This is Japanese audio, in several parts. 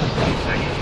お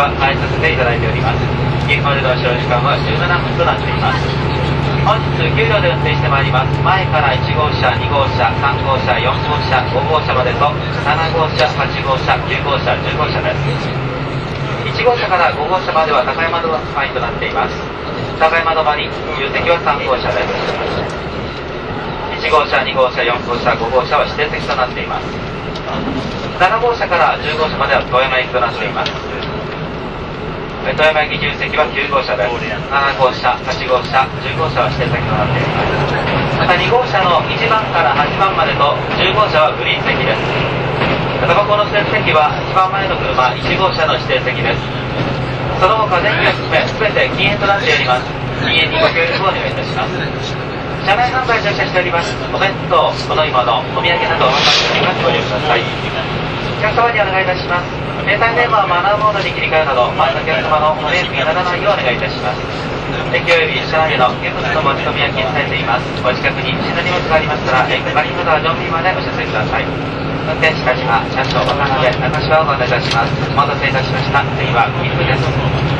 は変えさせていただいております。岐阜までの使用時間は17分となっています。本日9両で運転してまいります。前から1号車2号車3号車4号車5号車までと7号車8号車9号車10号車です。1号車から5号車までは高山止まりとなっています。高山止まり重席は3号車です。1号車2号車4号車5号車は指定席となっています。7号車から10号車までは富山行きとなっています。富山駅重席は9号車です7号車8号車10号車は指定席となっています。また2号車の1番から8番までと10号車はグリーン席です。タバコの指定席は一番前の車1号車の指定席です。その他電気を含め全て禁煙となっております。禁煙にご協力をお願いいたします。車内販売乗車しております。お弁当お飲み物お土産などお任せにます。ご利用ください。客様にお願いいた。します携帯電話をマナーモードに切り替えるなど前のお客様のお迷惑にならないようお願いいたします。駅及び車内での現物の持ち込みは禁止されていますお近くに不審な荷物がありましたら駅マリンまたは乗務員までお知らせください。運転士たちは車掌渡辺中島をご案内いたしますお待たせいたしました。次は岐阜です「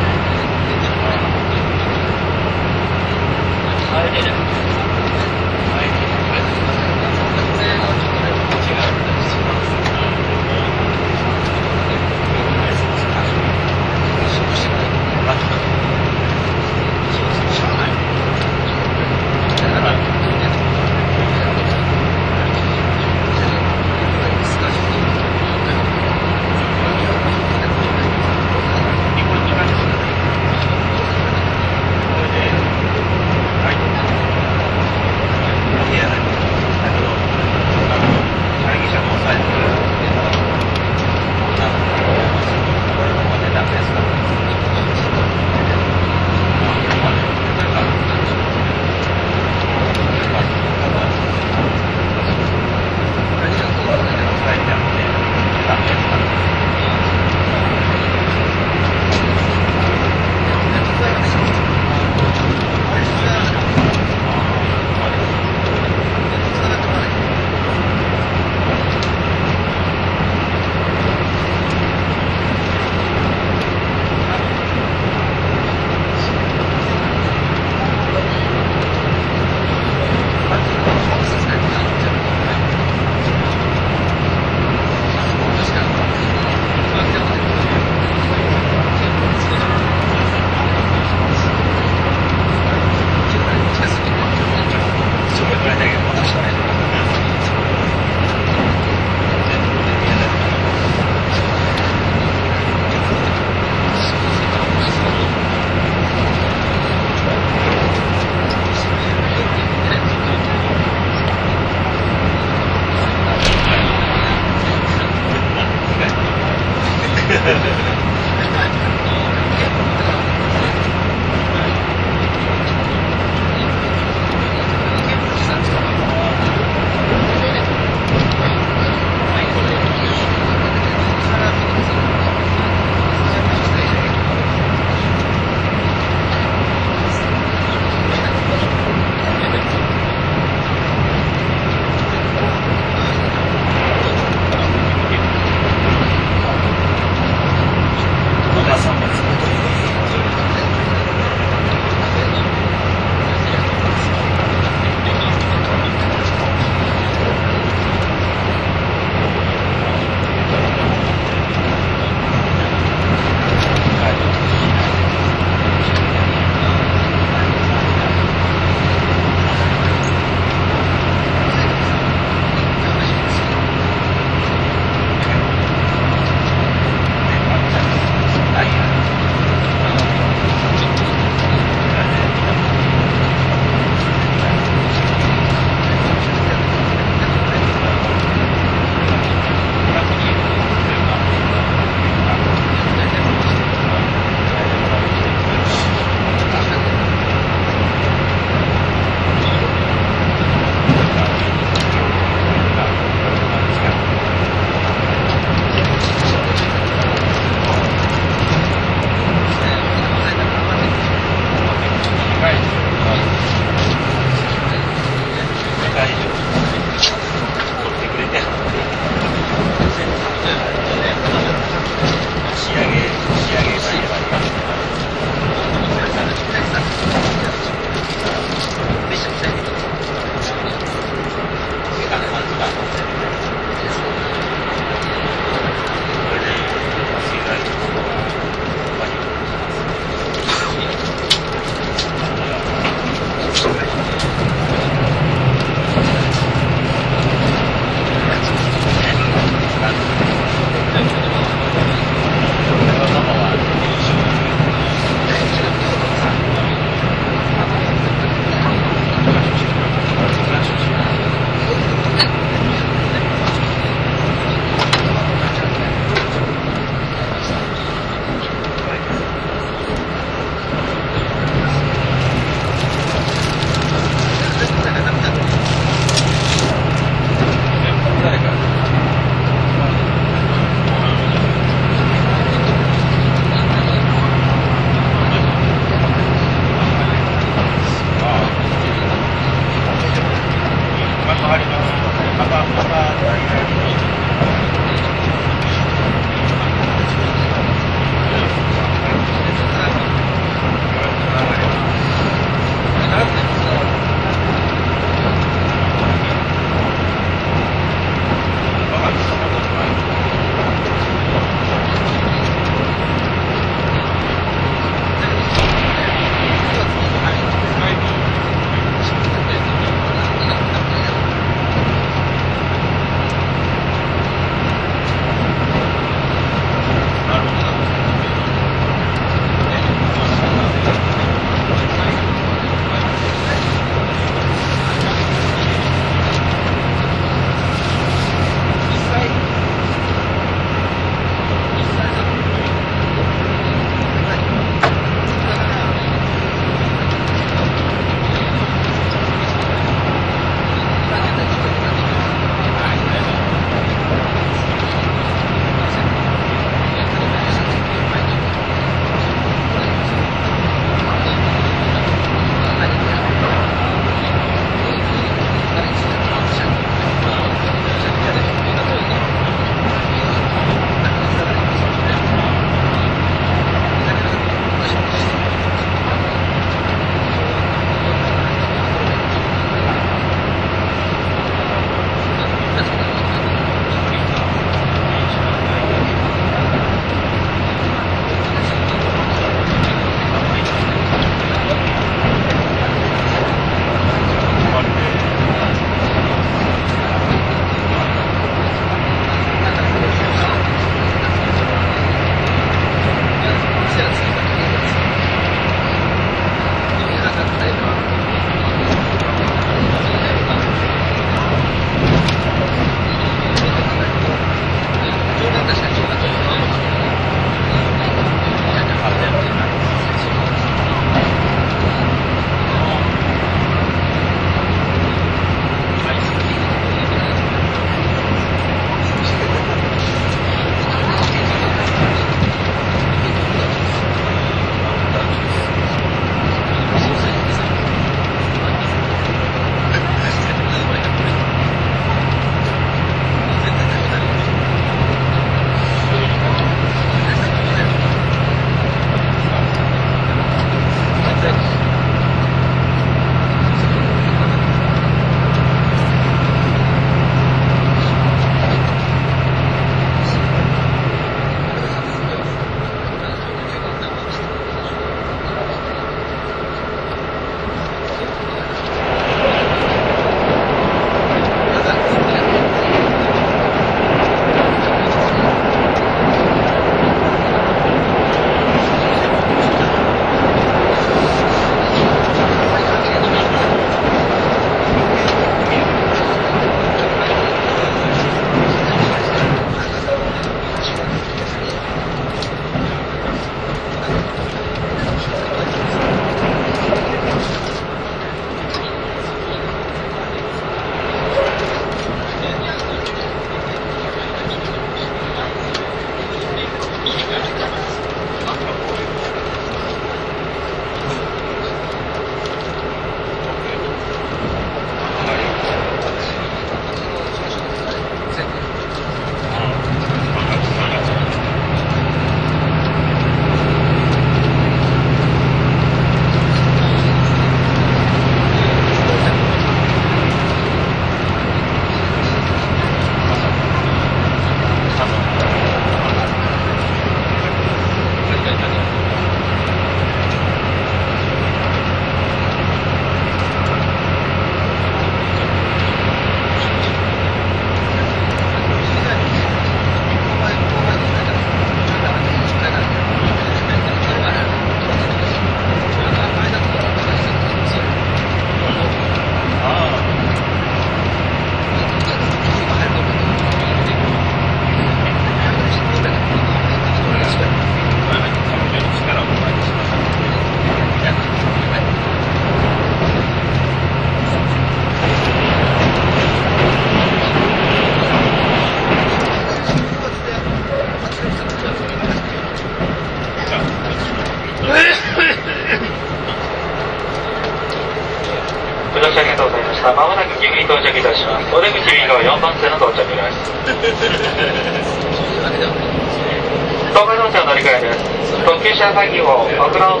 です。特急白崎号、枠の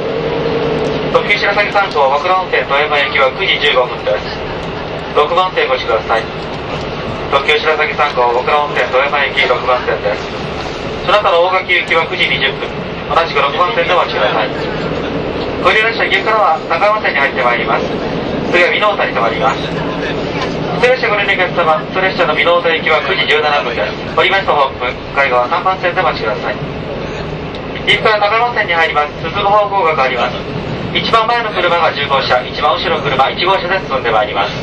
特急白崎3号、枠の運転富山行きは9時15分です。6番線ご視ください。特急白崎3号、枠の運転富山行き6番線です。その他の大垣行きは9時20分。同じく6番線でお待ちください。ご利用列車、岐阜からは高山線に入ってまいります。次は美濃田に停まります。普通列車ご利用のお客様、普通列車の美濃田行きは9時17分です。折りメストホーム、海岸は3番線でお待ちください。岐阜から高山線に入ります。進む方向が変わります。一番前の車が10号車、一番後ろの車1号車で進んでまいります。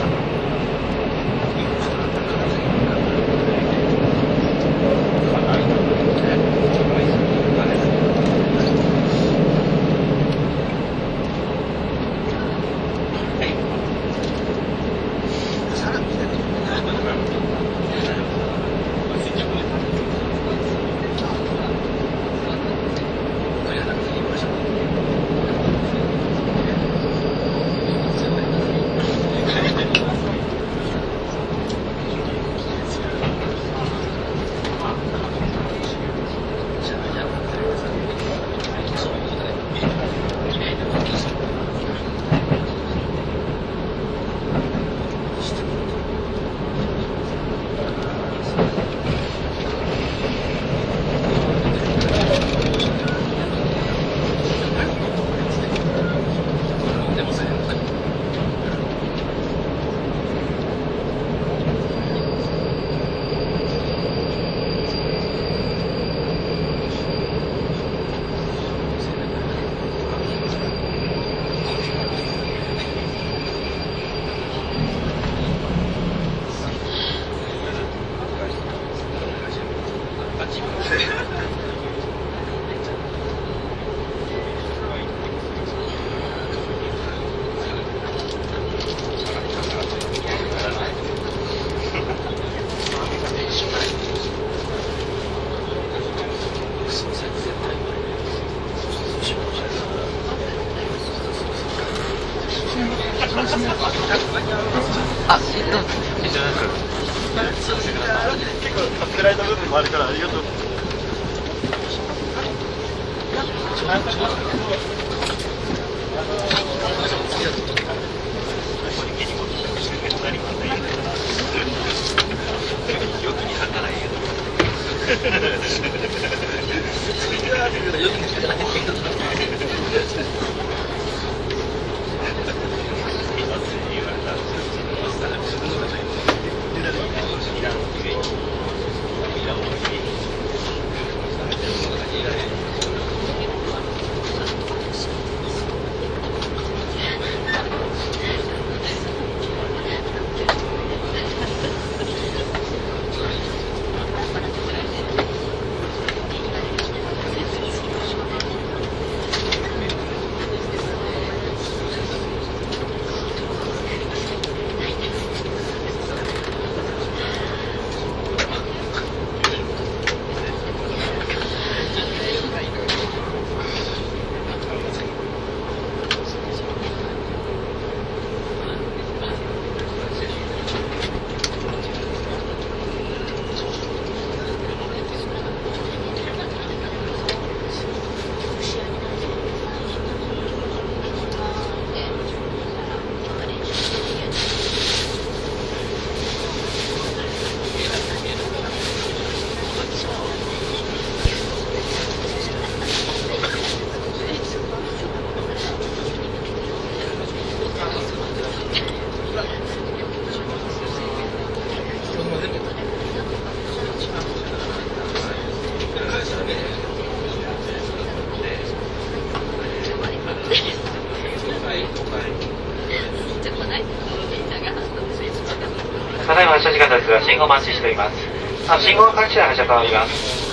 信号待ちしています。あ信号が感知で発車となります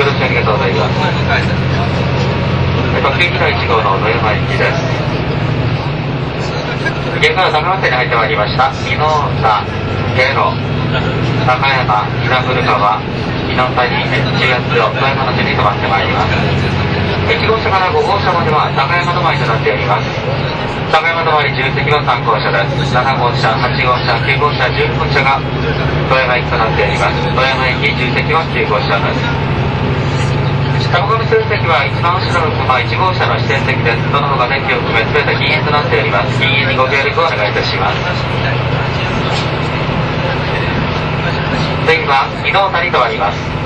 ご乗車ありがとうございます各駅の1号の野山駅です現在は高松に入ってまいりました。伊能田ゲロ高山稲古川伊能谷中越を富山の順に止まってまいります。1号車から5号車までは高山止まりとなっております。高山止まり10席は3号車です。7号車8号車9号車10号車が富山駅となっております。富山駅10席は9号車です。タバコの指定席は一番後ろの車1号車の指定席です。どの他電気を含め全て禁煙となっております。禁煙にご協力をお願いいたします。次は移動谷とあります。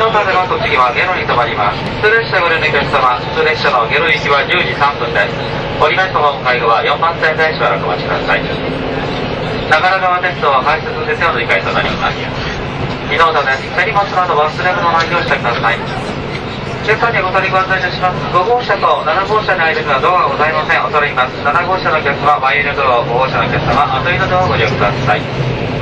ご利列車美濃田での栃木はゲロに停まります。普通列車ご利用のお客様、普通列車のゲロ行きは10時3分です。降りますとホーム介護は4番線でしばらくお待ちください。長良川鉄道は改札設定の乗り換えとなります。移動だです。手荷物など忘れ物のないようにしてください。お客さんにご取りご案内いたします。5号車と7号車の間にはドアがございません。恐れ入ります。7号車のお客様、前入りのドアを、5号車のお客様、後入りのドアをご利用ください。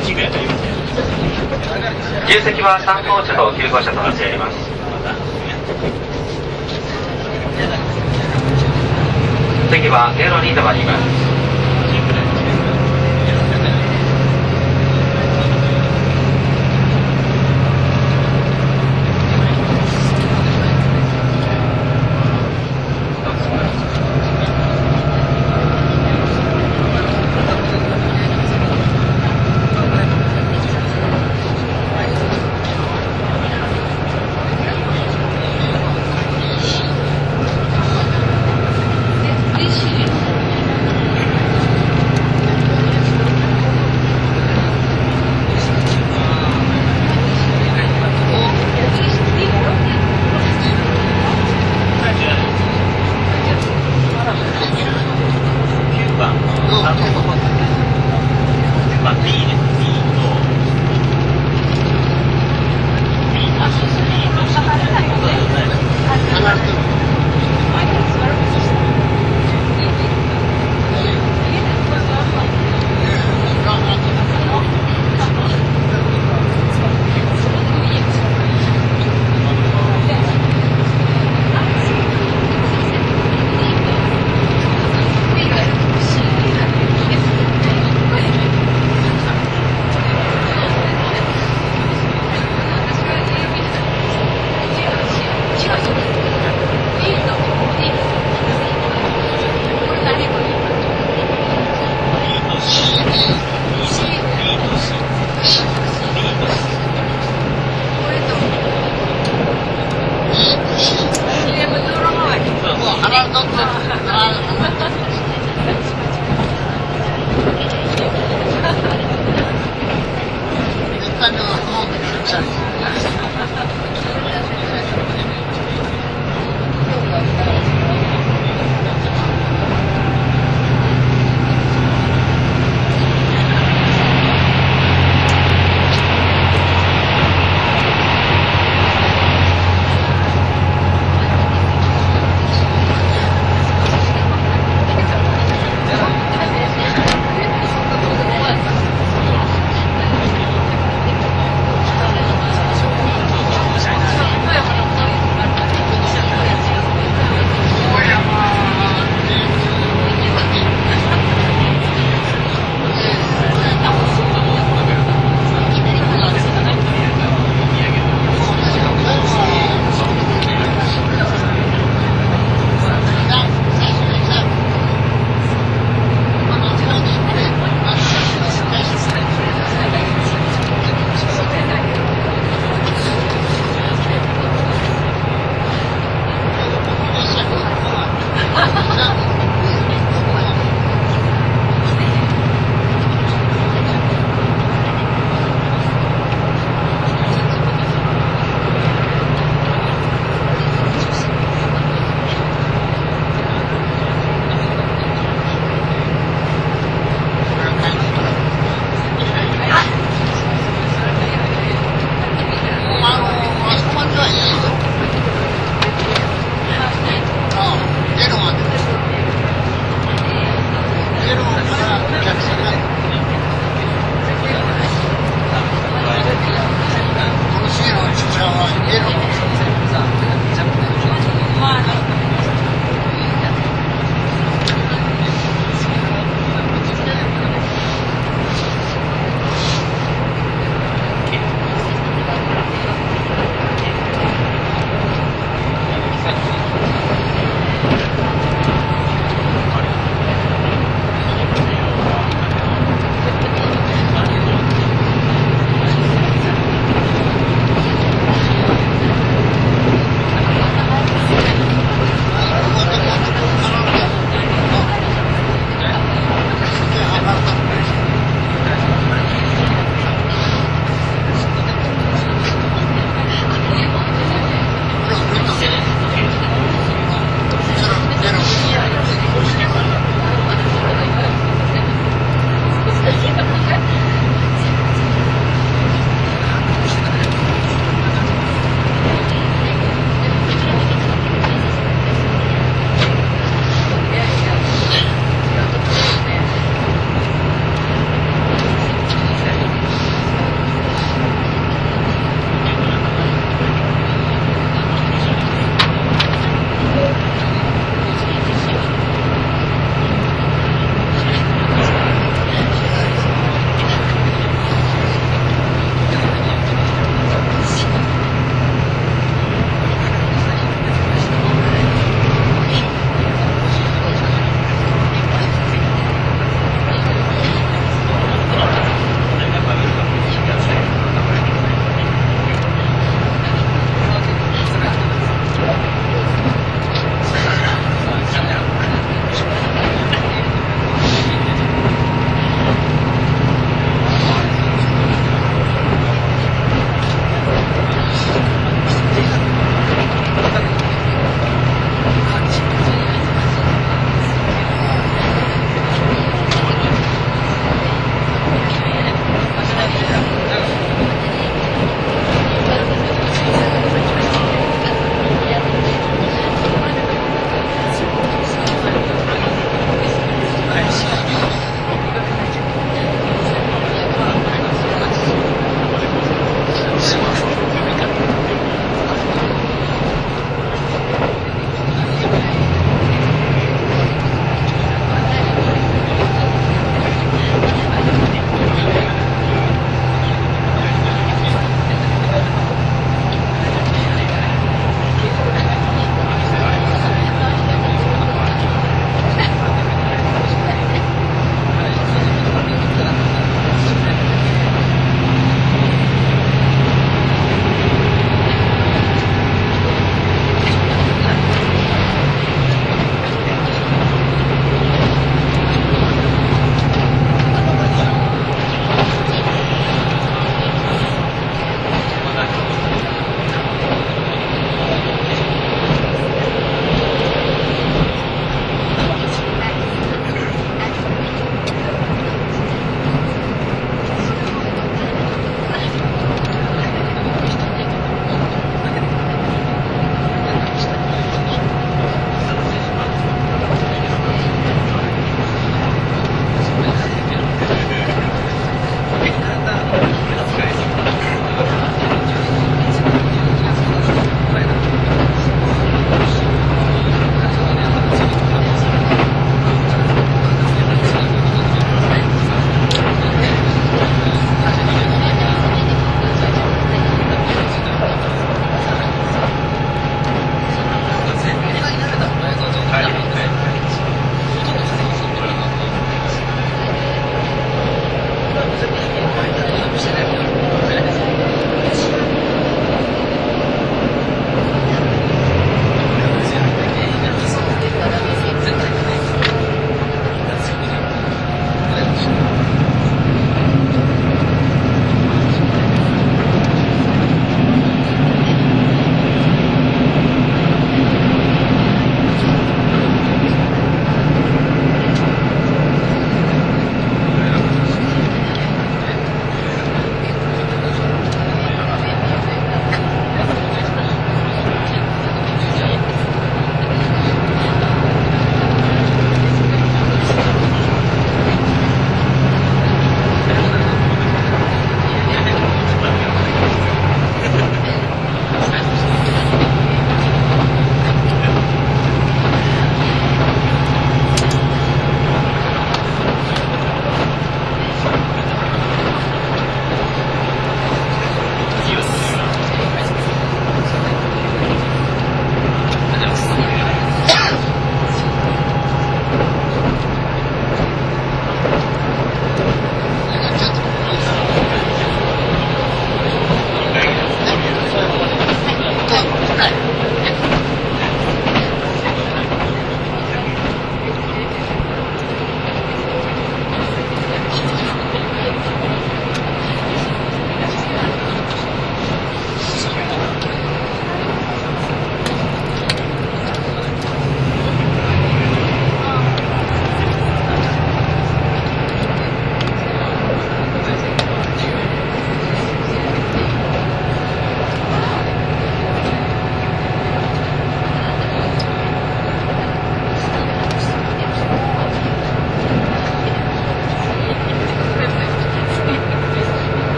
駅です。自由席は3号車と9号車となっております。次はゲロに止まります。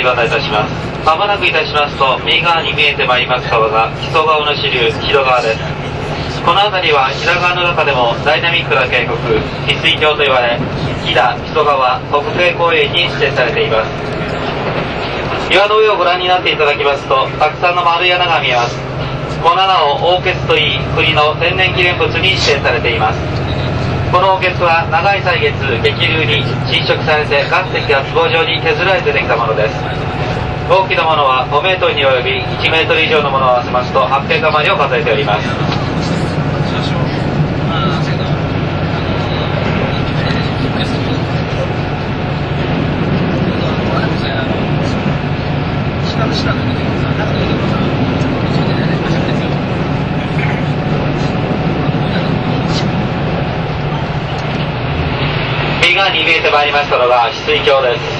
客様にご案内いたします。まもなくいたしますと、右側に見えてまいります川が、木曽川の支流、広川です。この辺りは、平川の中でもダイナミックな渓谷、翡翠峡と言われ、飛騨、木曽川、北西公園に指定されています。岩の上をご覧になっていただきますと、たくさんの丸い穴が見えます。この穴を王穴といい、国の天然記念物に指定されています。このおけつは長い歳月、激流に浸食されて岩石が壺状に削られてできたものです。大きなものは5メートルに及び1メートル以上のものを合わせますと800余りを数えております。右側に見えてまいりましたのが翡翠峡です。